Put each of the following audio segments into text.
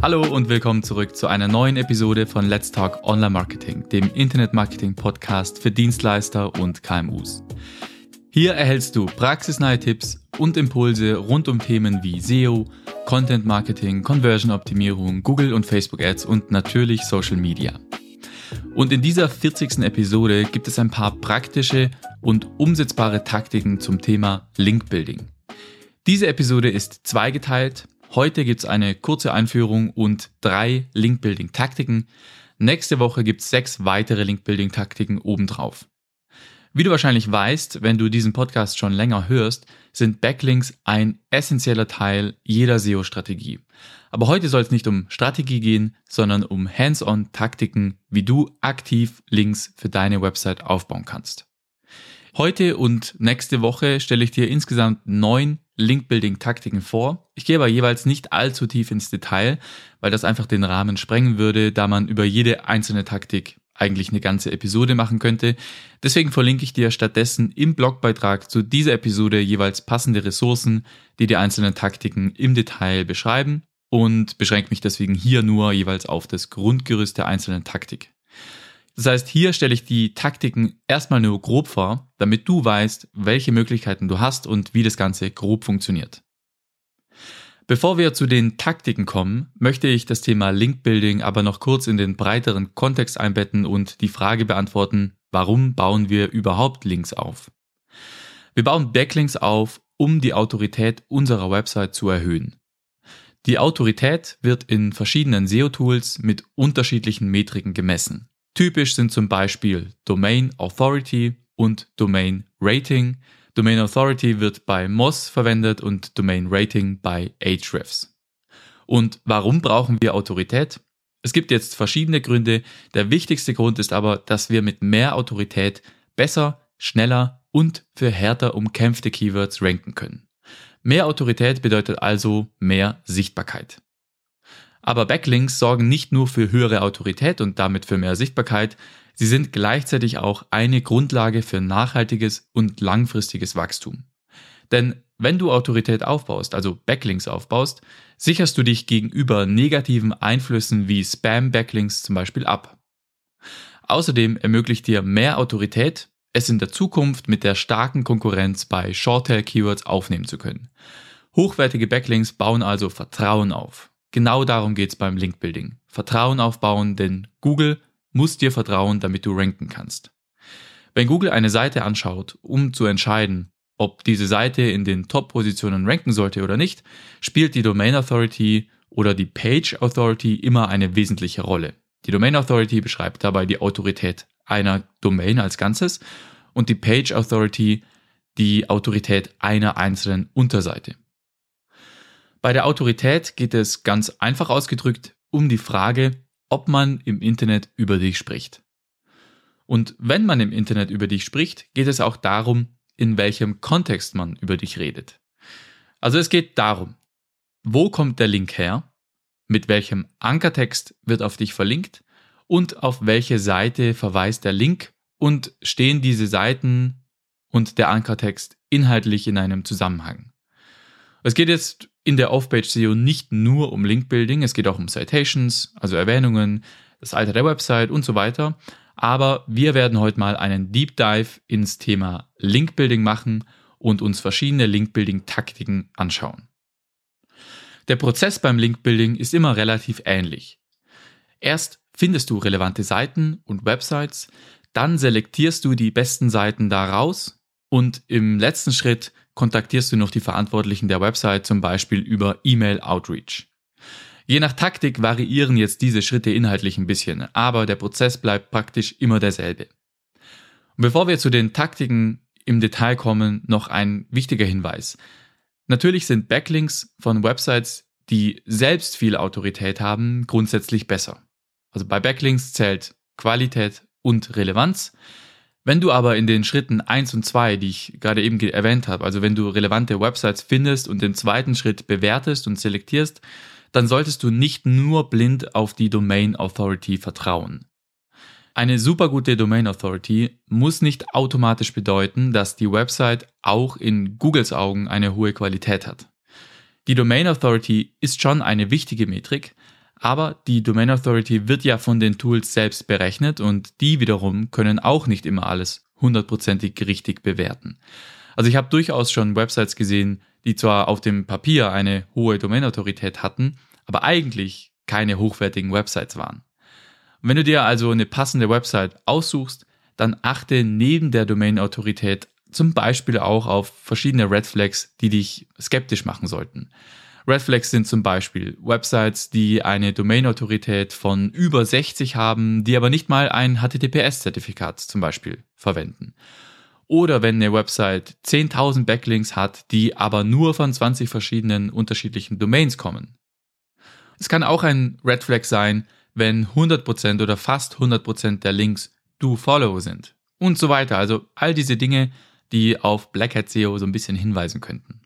Hallo und willkommen zurück zu einer neuen Episode von Let's Talk Online Marketing, dem Internet Marketing Podcast für Dienstleister und KMUs. Hier erhältst du praxisnahe Tipps und Impulse rund um Themen wie SEO, Content Marketing, Conversion Optimierung, Google und Facebook Ads und natürlich Social Media. Und in dieser 40. Episode gibt es ein paar praktische und umsetzbare Taktiken zum Thema Link Building. Diese Episode ist zweigeteilt Heute gibt es eine kurze Einführung und drei Link-Building-Taktiken. Nächste Woche gibt es sechs weitere Link-Building-Taktiken obendrauf. Wie du wahrscheinlich weißt, wenn du diesen Podcast schon länger hörst, sind Backlinks ein essentieller Teil jeder SEO-Strategie. Aber heute soll es nicht um Strategie gehen, sondern um Hands-on-Taktiken, wie du aktiv Links für deine Website aufbauen kannst. Heute und nächste Woche stelle ich dir insgesamt neun Link-Building-Taktiken vor. Ich gehe aber jeweils nicht allzu tief ins Detail, weil das einfach den Rahmen sprengen würde, da man über jede einzelne Taktik eigentlich eine ganze Episode machen könnte. Deswegen verlinke ich dir stattdessen im Blogbeitrag zu dieser Episode jeweils passende Ressourcen, die die einzelnen Taktiken im Detail beschreiben und beschränke mich deswegen hier nur jeweils auf das Grundgerüst der einzelnen Taktik. Das heißt, hier stelle ich die Taktiken erstmal nur grob vor, damit du weißt, welche Möglichkeiten du hast und wie das Ganze grob funktioniert. Bevor wir zu den Taktiken kommen, möchte ich das Thema Link-Building aber noch kurz in den breiteren Kontext einbetten und die Frage beantworten, warum bauen wir überhaupt Links auf? Wir bauen Backlinks auf, um die Autorität unserer Website zu erhöhen. Die Autorität wird in verschiedenen SEO-Tools mit unterschiedlichen Metriken gemessen. Typisch sind zum Beispiel Domain Authority und Domain Rating. Domain Authority wird bei Moz verwendet und Domain Rating bei Ahrefs. Und warum brauchen wir Autorität? Es gibt jetzt verschiedene Gründe. Der wichtigste Grund ist aber, dass wir mit mehr Autorität besser, schneller und für härter umkämpfte Keywords ranken können. Mehr Autorität bedeutet also mehr Sichtbarkeit. Aber Backlinks sorgen nicht nur für höhere Autorität und damit für mehr Sichtbarkeit, sie sind gleichzeitig auch eine Grundlage für nachhaltiges und langfristiges Wachstum. Denn wenn du Autorität aufbaust, also Backlinks aufbaust, sicherst du dich gegenüber negativen Einflüssen wie Spam-Backlinks zum Beispiel ab. Außerdem ermöglicht dir mehr Autorität, es in der Zukunft mit der starken Konkurrenz bei Shorttail-Keywords aufnehmen zu können. Hochwertige Backlinks bauen also Vertrauen auf. Genau darum geht es beim Link-Building. Vertrauen aufbauen, denn Google muss dir vertrauen, damit du ranken kannst. Wenn Google eine Seite anschaut, um zu entscheiden, ob diese Seite in den Top-Positionen ranken sollte oder nicht, spielt die Domain Authority oder die Page Authority immer eine wesentliche Rolle. Die Domain Authority beschreibt dabei die Autorität einer Domain als Ganzes und die Page Authority die Autorität einer einzelnen Unterseite. Bei der Autorität geht es ganz einfach ausgedrückt um die Frage, ob man im Internet über dich spricht. Und wenn man im Internet über dich spricht, geht es auch darum, in welchem Kontext man über dich redet. Also es geht darum, wo kommt der Link her, mit welchem Ankertext wird auf dich verlinkt und auf welche Seite verweist der Link und stehen diese Seiten und der Ankertext inhaltlich in einem Zusammenhang. Es geht jetzt in der Off-Page SEO nicht nur um Link-Building, es geht auch um Citations, also Erwähnungen, das Alter der Website und so weiter. Aber wir werden heute mal einen Deep Dive ins Thema Link-Building machen und uns verschiedene Link-Building-Taktiken anschauen. Der Prozess beim Link-Building ist immer relativ ähnlich. Erst findest du relevante Seiten und Websites, dann selektierst du die besten Seiten daraus und im letzten Schritt kontaktierst du noch die Verantwortlichen der Website zum Beispiel über E-Mail Outreach. Je nach Taktik variieren jetzt diese Schritte inhaltlich ein bisschen, aber der Prozess bleibt praktisch immer derselbe. Und bevor wir zu den Taktiken im Detail kommen, noch ein wichtiger Hinweis. Natürlich sind Backlinks von Websites, die selbst viel Autorität haben, grundsätzlich besser. Also bei Backlinks zählt Qualität und Relevanz. Wenn du aber in den Schritten eins und zwei, die ich gerade eben erwähnt habe, also wenn du relevante Websites findest und den zweiten Schritt bewertest und selektierst, dann solltest du nicht nur blind auf die Domain Authority vertrauen. Eine super gute Domain Authority muss nicht automatisch bedeuten, dass die Website auch in Googles Augen eine hohe Qualität hat. Die Domain Authority ist schon eine wichtige Metrik, aber die Domain Authority wird ja von den Tools selbst berechnet und die wiederum können auch nicht immer alles hundertprozentig richtig bewerten. Also ich habe durchaus schon Websites gesehen, die zwar auf dem Papier eine hohe Domain-Autorität hatten, aber eigentlich keine hochwertigen Websites waren. Und wenn du dir also eine passende Website aussuchst, dann achte neben der Domain-Autorität zum Beispiel auch auf verschiedene Red Flags, die dich skeptisch machen sollten. Red Flags sind zum Beispiel Websites, die eine Domain-Autorität von über 60 haben, die aber nicht mal ein HTTPS-Zertifikat zum Beispiel verwenden. Oder wenn eine Website 10.000 Backlinks hat, die aber nur von 20 verschiedenen unterschiedlichen Domains kommen. Es kann auch ein Red Flag sein, wenn 100% oder fast 100% der Links do-follow sind. Und so weiter. Also all diese Dinge, die auf Black Hat SEO so ein bisschen hinweisen könnten.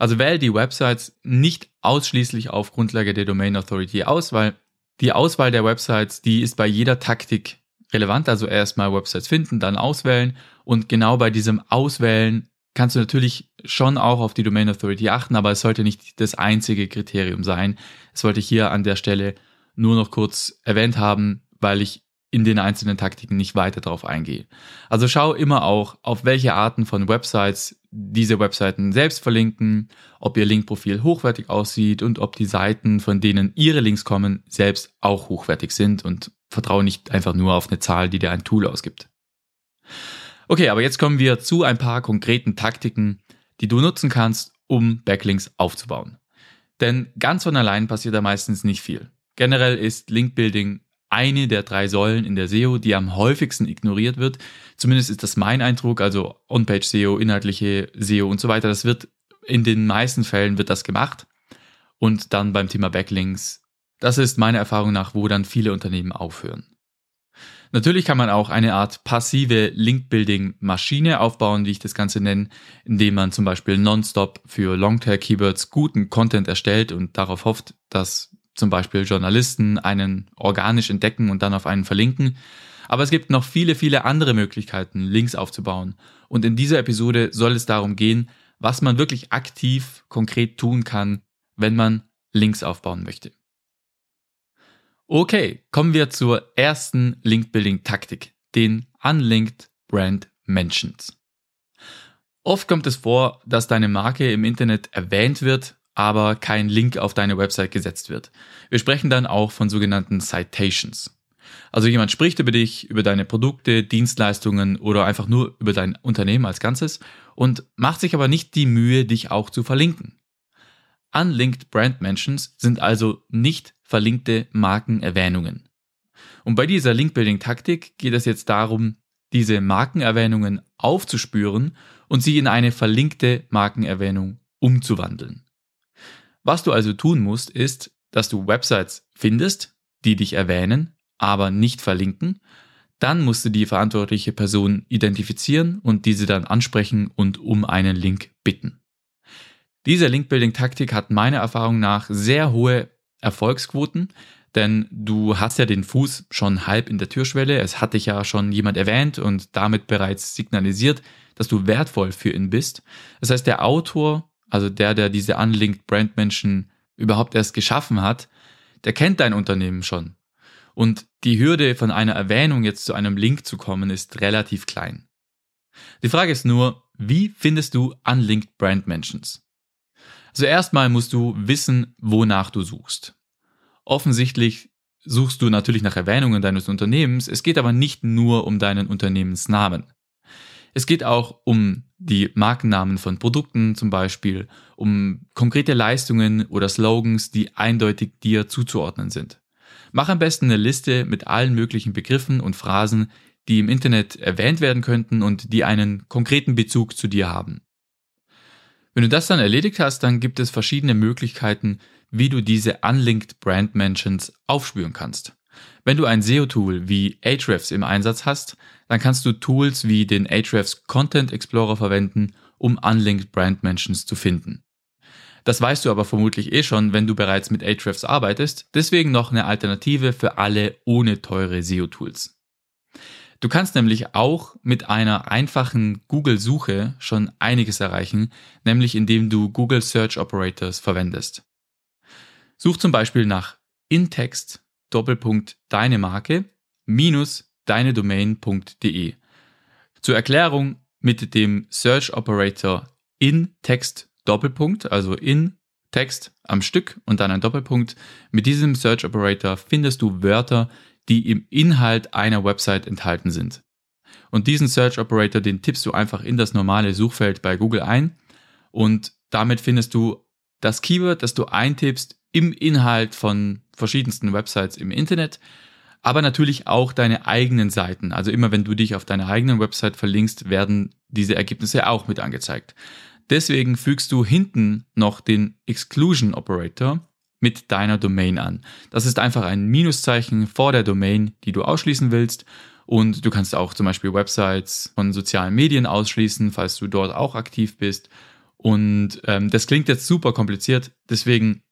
Also wähle die Websites nicht ausschließlich auf Grundlage der Domain Authority aus, weil die Auswahl der Websites, die ist bei jeder Taktik relevant. Also erstmal Websites finden, dann auswählen und genau bei diesem Auswählen kannst du natürlich schon auch auf die Domain Authority achten, aber es sollte nicht das einzige Kriterium sein. Das wollte ich hier an der Stelle nur noch kurz erwähnt haben, weil ich in den einzelnen Taktiken nicht weiter darauf eingehe. Also schau immer auch, auf welche Arten von Websites diese Webseiten selbst verlinken, ob ihr Linkprofil hochwertig aussieht und ob die Seiten, von denen ihre Links kommen, selbst auch hochwertig sind und vertraue nicht einfach nur auf eine Zahl, die dir ein Tool ausgibt. Okay, aber jetzt kommen wir zu ein paar konkreten Taktiken, die du nutzen kannst, um Backlinks aufzubauen. Denn ganz von allein passiert da meistens nicht viel. Generell ist Linkbuilding eine der drei Säulen in der SEO, die am häufigsten ignoriert wird. Zumindest ist das mein Eindruck, also On-Page SEO, inhaltliche SEO und so weiter. Das wird in den meisten Fällen wird das gemacht. Und dann beim Thema Backlinks, das ist meiner Erfahrung nach, wo dann viele Unternehmen aufhören. Natürlich kann man auch eine Art passive Link-Building-Maschine aufbauen, wie ich das Ganze nenne, indem man zum Beispiel nonstop für Longtail-Keywords guten Content erstellt und darauf hofft, dass zum Beispiel Journalisten einen organisch entdecken und dann auf einen verlinken. Aber es gibt noch viele, viele andere Möglichkeiten, Links aufzubauen. Und in dieser Episode soll es darum gehen, was man wirklich aktiv, konkret tun kann, wenn man Links aufbauen möchte. Okay, kommen wir zur ersten Link-Building-Taktik, den Unlinked Brand Mentions. Oft kommt es vor, dass deine Marke im Internet erwähnt wird, aber kein Link auf deine Website gesetzt wird. Wir sprechen dann auch von sogenannten Citations. Also jemand spricht über dich, über deine Produkte, Dienstleistungen oder einfach nur über dein Unternehmen als Ganzes und macht sich aber nicht die Mühe, dich auch zu verlinken. Unlinked Brand Mentions sind also nicht verlinkte Markenerwähnungen. Und bei dieser Link-Building-Taktik geht es jetzt darum, diese Markenerwähnungen aufzuspüren und sie in eine verlinkte Markenerwähnung umzuwandeln. Was du also tun musst, ist, dass du Websites findest, die dich erwähnen, aber nicht verlinken. Dann musst du die verantwortliche Person identifizieren und diese dann ansprechen und um einen Link bitten. Diese Link-Building-Taktik hat meiner Erfahrung nach sehr hohe Erfolgsquoten, denn du hast ja den Fuß schon halb in der Türschwelle. Es hat dich ja schon jemand erwähnt und damit bereits signalisiert, dass du wertvoll für ihn bist. Das heißt, der Autor also der, der diese Unlinked Brand Menschen überhaupt erst geschaffen hat, der kennt dein Unternehmen schon. Und die Hürde von einer Erwähnung jetzt zu einem Link zu kommen ist relativ klein. Die Frage ist nur, wie findest du Unlinked Brand Mentions? Also erstmal musst du wissen, wonach du suchst. Offensichtlich suchst du natürlich nach Erwähnungen deines Unternehmens, es geht aber nicht nur um deinen Unternehmensnamen. Es geht auch um die Markennamen von Produkten zum Beispiel, um konkrete Leistungen oder Slogans, die eindeutig dir zuzuordnen sind. Mach am besten eine Liste mit allen möglichen Begriffen und Phrasen, die im Internet erwähnt werden könnten und die einen konkreten Bezug zu dir haben. Wenn du das dann erledigt hast, dann gibt es verschiedene Möglichkeiten, wie du diese Unlinked Brand Mentions aufspüren kannst. Wenn du ein SEO-Tool wie Ahrefs im Einsatz hast, dann kannst du Tools wie den Ahrefs Content Explorer verwenden, um Unlinked Brand Mentions zu finden. Das weißt du aber vermutlich eh schon, wenn du bereits mit Ahrefs arbeitest, deswegen noch eine Alternative für alle ohne teure SEO-Tools. Du kannst nämlich auch mit einer einfachen Google-Suche schon einiges erreichen, nämlich indem du Google Search Operators verwendest. Such zum Beispiel nach Intext Doppelpunkt deine Marke minus deine Domain.de. Zur Erklärung mit dem Search Operator in Text Doppelpunkt, also in Text am Stück und dann ein Doppelpunkt. Mit diesem Search Operator findest du Wörter, die im Inhalt einer Website enthalten sind. Und diesen Search Operator, den tippst du einfach in das normale Suchfeld bei Google ein und damit findest du das Keyword, das du eintippst im Inhalt von verschiedensten Websites im Internet, aber natürlich auch deine eigenen Seiten. Also immer wenn du dich auf deiner eigenen Website verlinkst, werden diese Ergebnisse auch mit angezeigt. Deswegen fügst du hinten noch den Exclusion Operator mit deiner Domain an. Das ist einfach ein Minuszeichen vor der Domain, die du ausschließen willst. Und du kannst auch zum Beispiel Websites von sozialen Medien ausschließen, falls du dort auch aktiv bist. Und ähm, das klingt jetzt super kompliziert, deswegen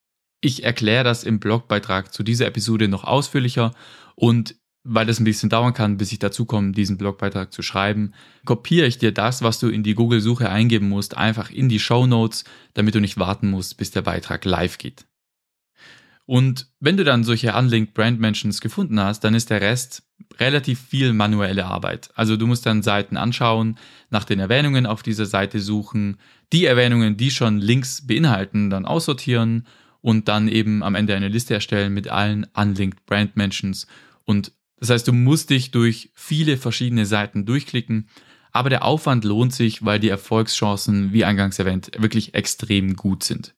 ich erkläre das im Blogbeitrag zu dieser Episode noch ausführlicher und weil das ein bisschen dauern kann, bis ich dazu komme, diesen Blogbeitrag zu schreiben, kopiere ich dir das, was du in die Google-Suche eingeben musst, einfach in die Show Notes, damit du nicht warten musst, bis der Beitrag live geht. Und wenn du dann solche Unlinked Brand Mentions gefunden hast, dann ist der Rest relativ viel manuelle Arbeit. Also du musst dann Seiten anschauen, nach den Erwähnungen auf dieser Seite suchen, die Erwähnungen, die schon Links beinhalten, dann aussortieren und dann eben am Ende eine Liste erstellen mit allen Unlinked Brand Mentions. Und das heißt, du musst dich durch viele verschiedene Seiten durchklicken, aber der Aufwand lohnt sich, weil die Erfolgschancen, wie eingangs erwähnt, wirklich extrem gut sind.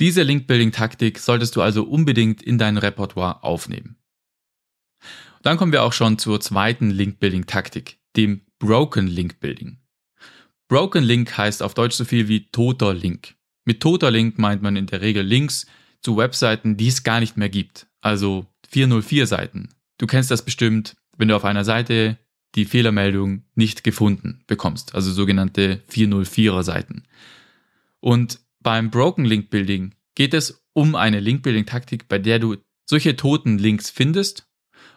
Diese Link-Building-Taktik solltest du also unbedingt in dein Repertoire aufnehmen. Dann kommen wir auch schon zur zweiten Link-Building-Taktik, dem Broken Link-Building. Broken Link heißt auf Deutsch so viel wie toter Link. Mit toter Link meint man in der Regel Links zu Webseiten, die es gar nicht mehr gibt. Also 404 Seiten. Du kennst das bestimmt, wenn du auf einer Seite die Fehlermeldung nicht gefunden bekommst, also sogenannte 404er Seiten. Und beim Broken Link Building geht es um eine Link Building Taktik, bei der du solche toten Links findest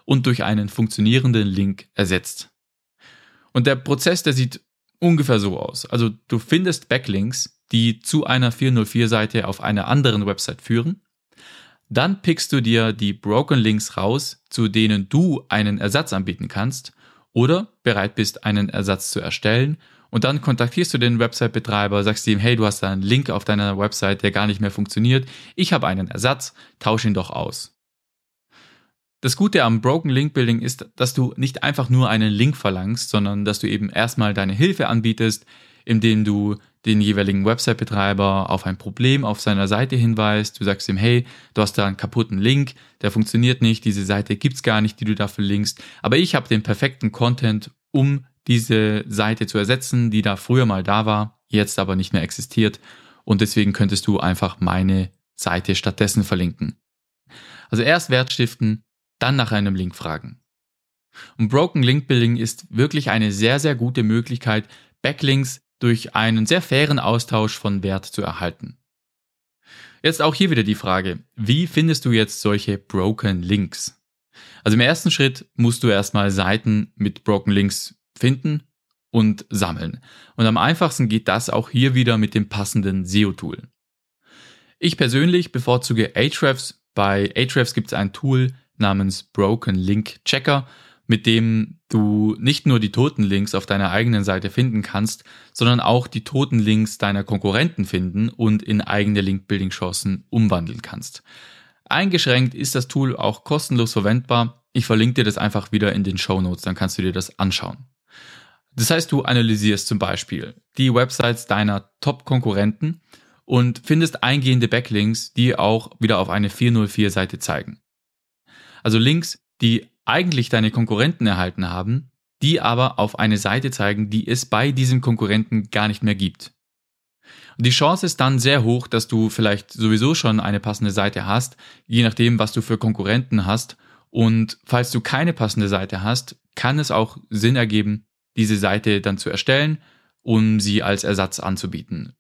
und durch einen funktionierenden Link ersetzt. Und der Prozess, der sieht ungefähr so aus. Also du findest Backlinks, die zu einer 404-Seite auf einer anderen Website führen. Dann pickst du dir die Broken Links raus, zu denen du einen Ersatz anbieten kannst oder bereit bist, einen Ersatz zu erstellen. Und dann kontaktierst du den Website-Betreiber, sagst ihm, hey, du hast da einen Link auf deiner Website, der gar nicht mehr funktioniert. Ich habe einen Ersatz, tausch ihn doch aus. Das Gute am Broken Link Building ist, dass du nicht einfach nur einen Link verlangst, sondern dass du eben erstmal deine Hilfe anbietest, indem du den jeweiligen Website-Betreiber auf ein Problem auf seiner Seite hinweist. Du sagst ihm, hey, du hast da einen kaputten Link, der funktioniert nicht, diese Seite gibt's gar nicht, die du dafür linkst. Aber ich habe den perfekten Content, um diese Seite zu ersetzen, die da früher mal da war, jetzt aber nicht mehr existiert. Und deswegen könntest du einfach meine Seite stattdessen verlinken. Also erst Wert stiften, dann nach einem Link fragen. Und Broken Link Building ist wirklich eine sehr, sehr gute Möglichkeit, Backlinks durch einen sehr fairen Austausch von Wert zu erhalten. Jetzt auch hier wieder die Frage, wie findest du jetzt solche Broken Links? Also im ersten Schritt musst du erstmal Seiten mit Broken Links finden und sammeln. Und am einfachsten geht das auch hier wieder mit dem passenden SEO-Tool. Ich persönlich bevorzuge Ahrefs. Bei Ahrefs gibt es ein Tool namens Broken Link Checker mit dem du nicht nur die toten Links auf deiner eigenen Seite finden kannst, sondern auch die toten Links deiner Konkurrenten finden und in eigene Link-Building-Chancen umwandeln kannst. Eingeschränkt ist das Tool auch kostenlos verwendbar. Ich verlinke dir das einfach wieder in den Show Notes, dann kannst du dir das anschauen. Das heißt, du analysierst zum Beispiel die Websites deiner Top-Konkurrenten und findest eingehende Backlinks, die auch wieder auf eine 404-Seite zeigen. Also Links, die eigentlich deine Konkurrenten erhalten haben, die aber auf eine Seite zeigen, die es bei diesem Konkurrenten gar nicht mehr gibt. Die Chance ist dann sehr hoch, dass du vielleicht sowieso schon eine passende Seite hast, je nachdem, was du für Konkurrenten hast. Und falls du keine passende Seite hast, kann es auch Sinn ergeben, diese Seite dann zu erstellen, um sie als Ersatz anzubieten.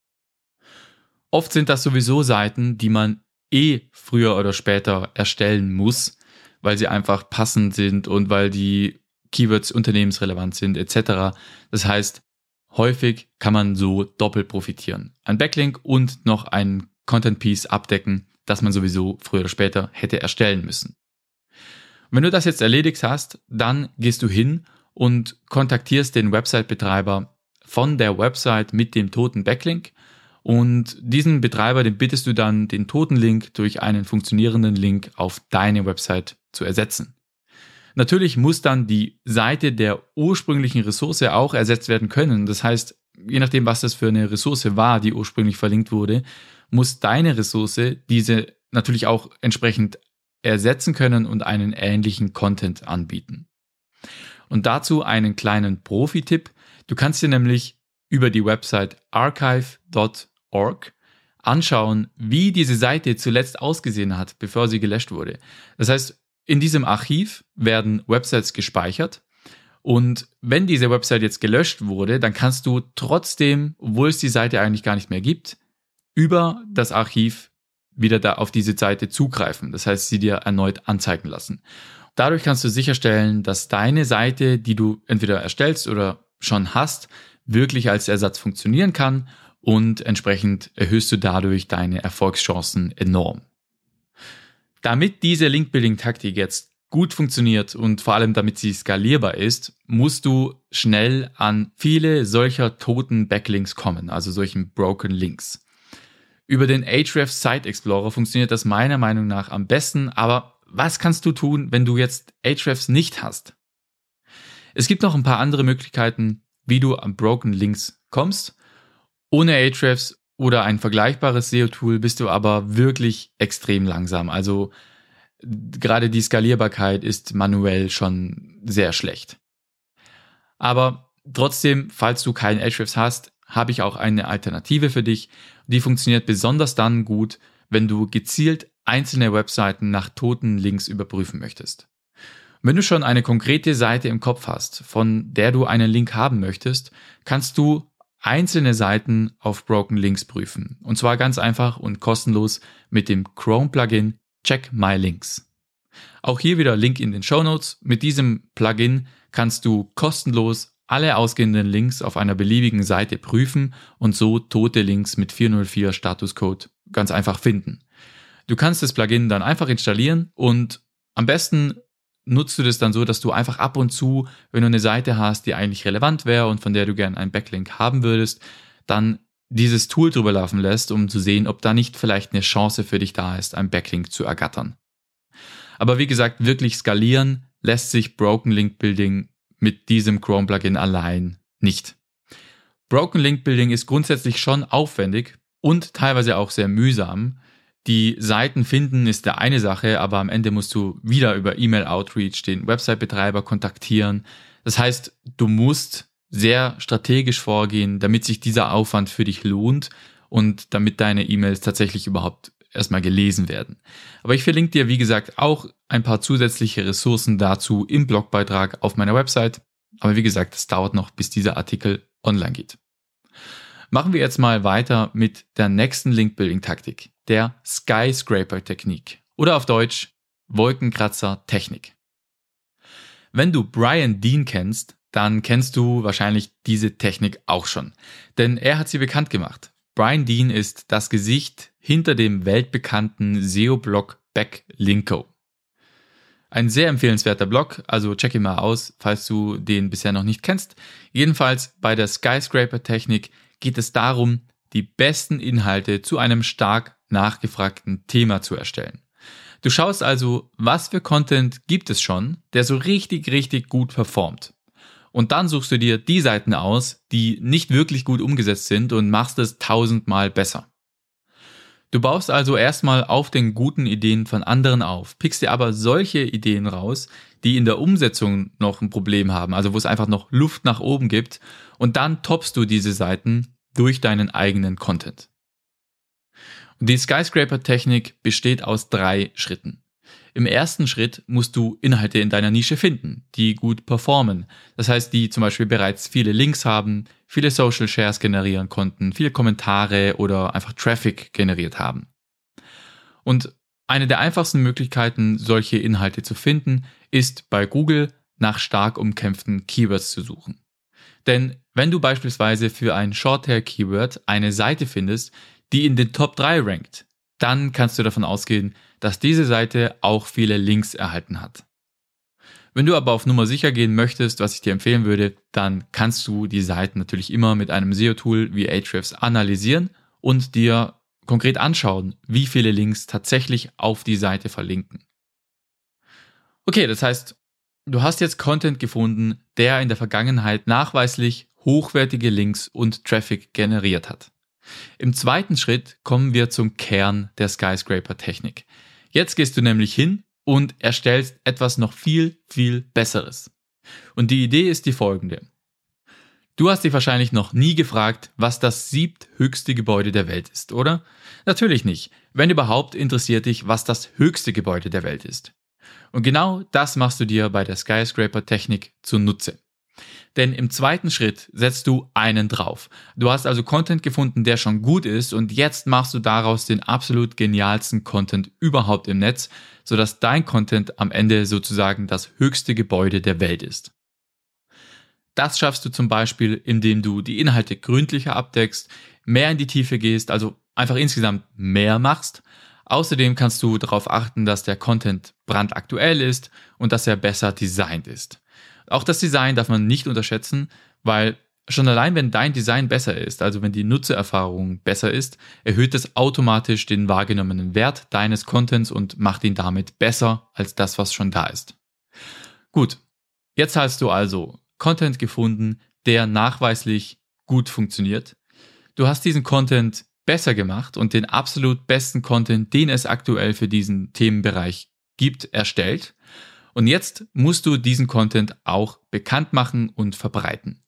Oft sind das sowieso Seiten, die man eh früher oder später erstellen muss, weil sie einfach passend sind und weil die Keywords unternehmensrelevant sind etc. Das heißt, häufig kann man so doppelt profitieren. Ein Backlink und noch ein Content Piece abdecken, das man sowieso früher oder später hätte erstellen müssen. wenn du das jetzt erledigt hast, dann gehst du hin und kontaktierst den Website-Betreiber von der Website mit dem toten Backlink und diesen Betreiber, den bittest du dann, den toten Link durch einen funktionierenden Link auf deine Website zu ersetzen. Natürlich muss dann die Seite der ursprünglichen Ressource auch ersetzt werden können. Das heißt, je nachdem, was das für eine Ressource war, die ursprünglich verlinkt wurde, muss deine Ressource diese natürlich auch entsprechend ersetzen können und einen ähnlichen Content anbieten. Und dazu einen kleinen Profi-Tipp. Du kannst dir nämlich über die Website archive.org anschauen, wie diese Seite zuletzt ausgesehen hat, bevor sie gelöscht wurde. Das heißt, in diesem Archiv werden Websites gespeichert und wenn diese Website jetzt gelöscht wurde, dann kannst du trotzdem, obwohl es die Seite eigentlich gar nicht mehr gibt, über das Archiv wieder da auf diese Seite zugreifen. Das heißt, sie dir erneut anzeigen lassen. Dadurch kannst du sicherstellen, dass deine Seite, die du entweder erstellst oder schon hast, wirklich als Ersatz funktionieren kann und entsprechend erhöhst du dadurch deine Erfolgschancen enorm. Damit diese Link-Building-Taktik jetzt gut funktioniert und vor allem damit sie skalierbar ist, musst du schnell an viele solcher toten Backlinks kommen, also solchen Broken Links. Über den Ahrefs Site Explorer funktioniert das meiner Meinung nach am besten, aber was kannst du tun, wenn du jetzt Ahrefs nicht hast? Es gibt noch ein paar andere Möglichkeiten, wie du an Broken Links kommst. Ohne Ahrefs oder ein vergleichbares SEO-Tool bist du aber wirklich extrem langsam. Also gerade die Skalierbarkeit ist manuell schon sehr schlecht. Aber trotzdem, falls du keinen Ahrefs hast, habe ich auch eine Alternative für dich. Die funktioniert besonders dann gut, wenn du gezielt einzelne Webseiten nach toten Links überprüfen möchtest. Wenn du schon eine konkrete Seite im Kopf hast, von der du einen Link haben möchtest, kannst du einzelne Seiten auf Broken Links prüfen. Und zwar ganz einfach und kostenlos mit dem Chrome-Plugin Check My Links. Auch hier wieder Link in den Show Notes. Mit diesem Plugin kannst du kostenlos alle ausgehenden Links auf einer beliebigen Seite prüfen und so tote Links mit 404 Statuscode ganz einfach finden. Du kannst das Plugin dann einfach installieren und am besten nutzt du das dann so, dass du einfach ab und zu, wenn du eine Seite hast, die eigentlich relevant wäre und von der du gerne einen Backlink haben würdest, dann dieses Tool drüber laufen lässt, um zu sehen, ob da nicht vielleicht eine Chance für dich da ist, einen Backlink zu ergattern. Aber wie gesagt, wirklich skalieren lässt sich Broken Link Building mit diesem Chrome Plugin allein nicht. Broken Link Building ist grundsätzlich schon aufwendig und teilweise auch sehr mühsam, die Seiten finden ist der eine Sache, aber am Ende musst du wieder über E-Mail Outreach den Website-Betreiber kontaktieren. Das heißt, du musst sehr strategisch vorgehen, damit sich dieser Aufwand für dich lohnt und damit deine E-Mails tatsächlich überhaupt erstmal gelesen werden. Aber ich verlinke dir, wie gesagt, auch ein paar zusätzliche Ressourcen dazu im Blogbeitrag auf meiner Website. Aber wie gesagt, es dauert noch, bis dieser Artikel online geht. Machen wir jetzt mal weiter mit der nächsten Link-Building-Taktik der Skyscraper-Technik oder auf Deutsch Wolkenkratzer-Technik. Wenn du Brian Dean kennst, dann kennst du wahrscheinlich diese Technik auch schon, denn er hat sie bekannt gemacht. Brian Dean ist das Gesicht hinter dem weltbekannten SEO-Blog Backlinko. Ein sehr empfehlenswerter Blog, also check ihn mal aus, falls du den bisher noch nicht kennst. Jedenfalls bei der Skyscraper-Technik geht es darum, die besten Inhalte zu einem stark nachgefragten Thema zu erstellen. Du schaust also, was für Content gibt es schon, der so richtig, richtig gut performt. Und dann suchst du dir die Seiten aus, die nicht wirklich gut umgesetzt sind und machst es tausendmal besser. Du baust also erstmal auf den guten Ideen von anderen auf, pickst dir aber solche Ideen raus, die in der Umsetzung noch ein Problem haben, also wo es einfach noch Luft nach oben gibt, und dann toppst du diese Seiten durch deinen eigenen Content. Die Skyscraper-Technik besteht aus drei Schritten. Im ersten Schritt musst du Inhalte in deiner Nische finden, die gut performen. Das heißt, die zum Beispiel bereits viele Links haben, viele Social Shares generieren konnten, viele Kommentare oder einfach Traffic generiert haben. Und eine der einfachsten Möglichkeiten, solche Inhalte zu finden, ist bei Google nach stark umkämpften Keywords zu suchen. Denn wenn du beispielsweise für ein Shorthair-Keyword eine Seite findest, die in den Top 3 rankt, dann kannst du davon ausgehen, dass diese Seite auch viele Links erhalten hat. Wenn du aber auf Nummer sicher gehen möchtest, was ich dir empfehlen würde, dann kannst du die Seiten natürlich immer mit einem SEO-Tool wie Ahrefs analysieren und dir konkret anschauen, wie viele Links tatsächlich auf die Seite verlinken. Okay, das heißt, du hast jetzt Content gefunden, der in der Vergangenheit nachweislich hochwertige Links und Traffic generiert hat. Im zweiten Schritt kommen wir zum Kern der Skyscraper-Technik. Jetzt gehst du nämlich hin und erstellst etwas noch viel, viel Besseres. Und die Idee ist die folgende. Du hast dich wahrscheinlich noch nie gefragt, was das siebthöchste Gebäude der Welt ist, oder? Natürlich nicht. Wenn überhaupt, interessiert dich, was das höchste Gebäude der Welt ist. Und genau das machst du dir bei der Skyscraper-Technik zunutze. Denn im zweiten Schritt setzt du einen drauf. Du hast also Content gefunden, der schon gut ist und jetzt machst du daraus den absolut genialsten Content überhaupt im Netz, sodass dein Content am Ende sozusagen das höchste Gebäude der Welt ist. Das schaffst du zum Beispiel, indem du die Inhalte gründlicher abdeckst, mehr in die Tiefe gehst, also einfach insgesamt mehr machst. Außerdem kannst du darauf achten, dass der Content brandaktuell ist und dass er besser designt ist. Auch das Design darf man nicht unterschätzen, weil schon allein wenn dein Design besser ist, also wenn die Nutzererfahrung besser ist, erhöht es automatisch den wahrgenommenen Wert deines Contents und macht ihn damit besser als das, was schon da ist. Gut, jetzt hast du also Content gefunden, der nachweislich gut funktioniert. Du hast diesen Content besser gemacht und den absolut besten Content, den es aktuell für diesen Themenbereich gibt, erstellt. Und jetzt musst du diesen Content auch bekannt machen und verbreiten.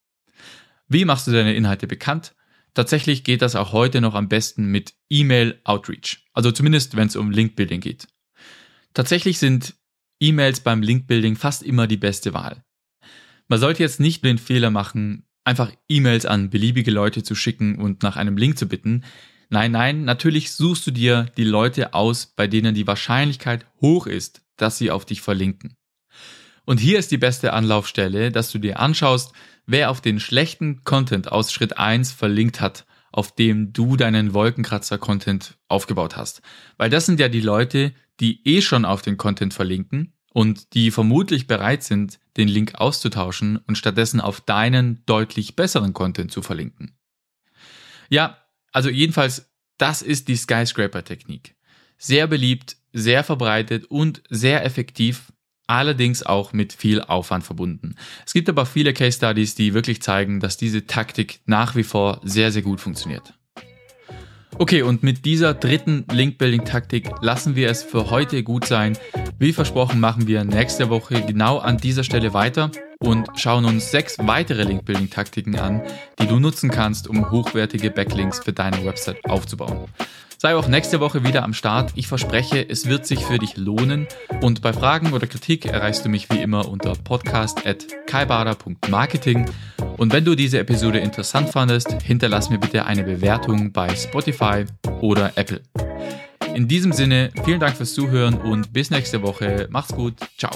Wie machst du deine Inhalte bekannt? Tatsächlich geht das auch heute noch am besten mit E-Mail Outreach. Also zumindest, wenn es um Linkbuilding geht. Tatsächlich sind E-Mails beim Linkbuilding fast immer die beste Wahl. Man sollte jetzt nicht den Fehler machen, einfach E-Mails an beliebige Leute zu schicken und nach einem Link zu bitten. Nein, nein, natürlich suchst du dir die Leute aus, bei denen die Wahrscheinlichkeit hoch ist, dass sie auf dich verlinken. Und hier ist die beste Anlaufstelle, dass du dir anschaust, wer auf den schlechten Content aus Schritt 1 verlinkt hat, auf dem du deinen Wolkenkratzer-Content aufgebaut hast. Weil das sind ja die Leute, die eh schon auf den Content verlinken und die vermutlich bereit sind, den Link auszutauschen und stattdessen auf deinen deutlich besseren Content zu verlinken. Ja, also jedenfalls, das ist die Skyscraper-Technik. Sehr beliebt, sehr verbreitet und sehr effektiv, allerdings auch mit viel Aufwand verbunden. Es gibt aber viele Case Studies, die wirklich zeigen, dass diese Taktik nach wie vor sehr, sehr gut funktioniert. Okay, und mit dieser dritten Link-Building-Taktik lassen wir es für heute gut sein. Wie versprochen machen wir nächste Woche genau an dieser Stelle weiter und schauen uns sechs weitere Link-Building-Taktiken an, die du nutzen kannst, um hochwertige Backlinks für deine Website aufzubauen. Sei auch nächste Woche wieder am Start. Ich verspreche, es wird sich für dich lohnen. Und bei Fragen oder Kritik erreichst du mich wie immer unter podcast.kaibada.marketing. Und wenn du diese Episode interessant fandest, hinterlass mir bitte eine Bewertung bei Spotify oder Apple. In diesem Sinne, vielen Dank fürs Zuhören und bis nächste Woche. Macht's gut. Ciao.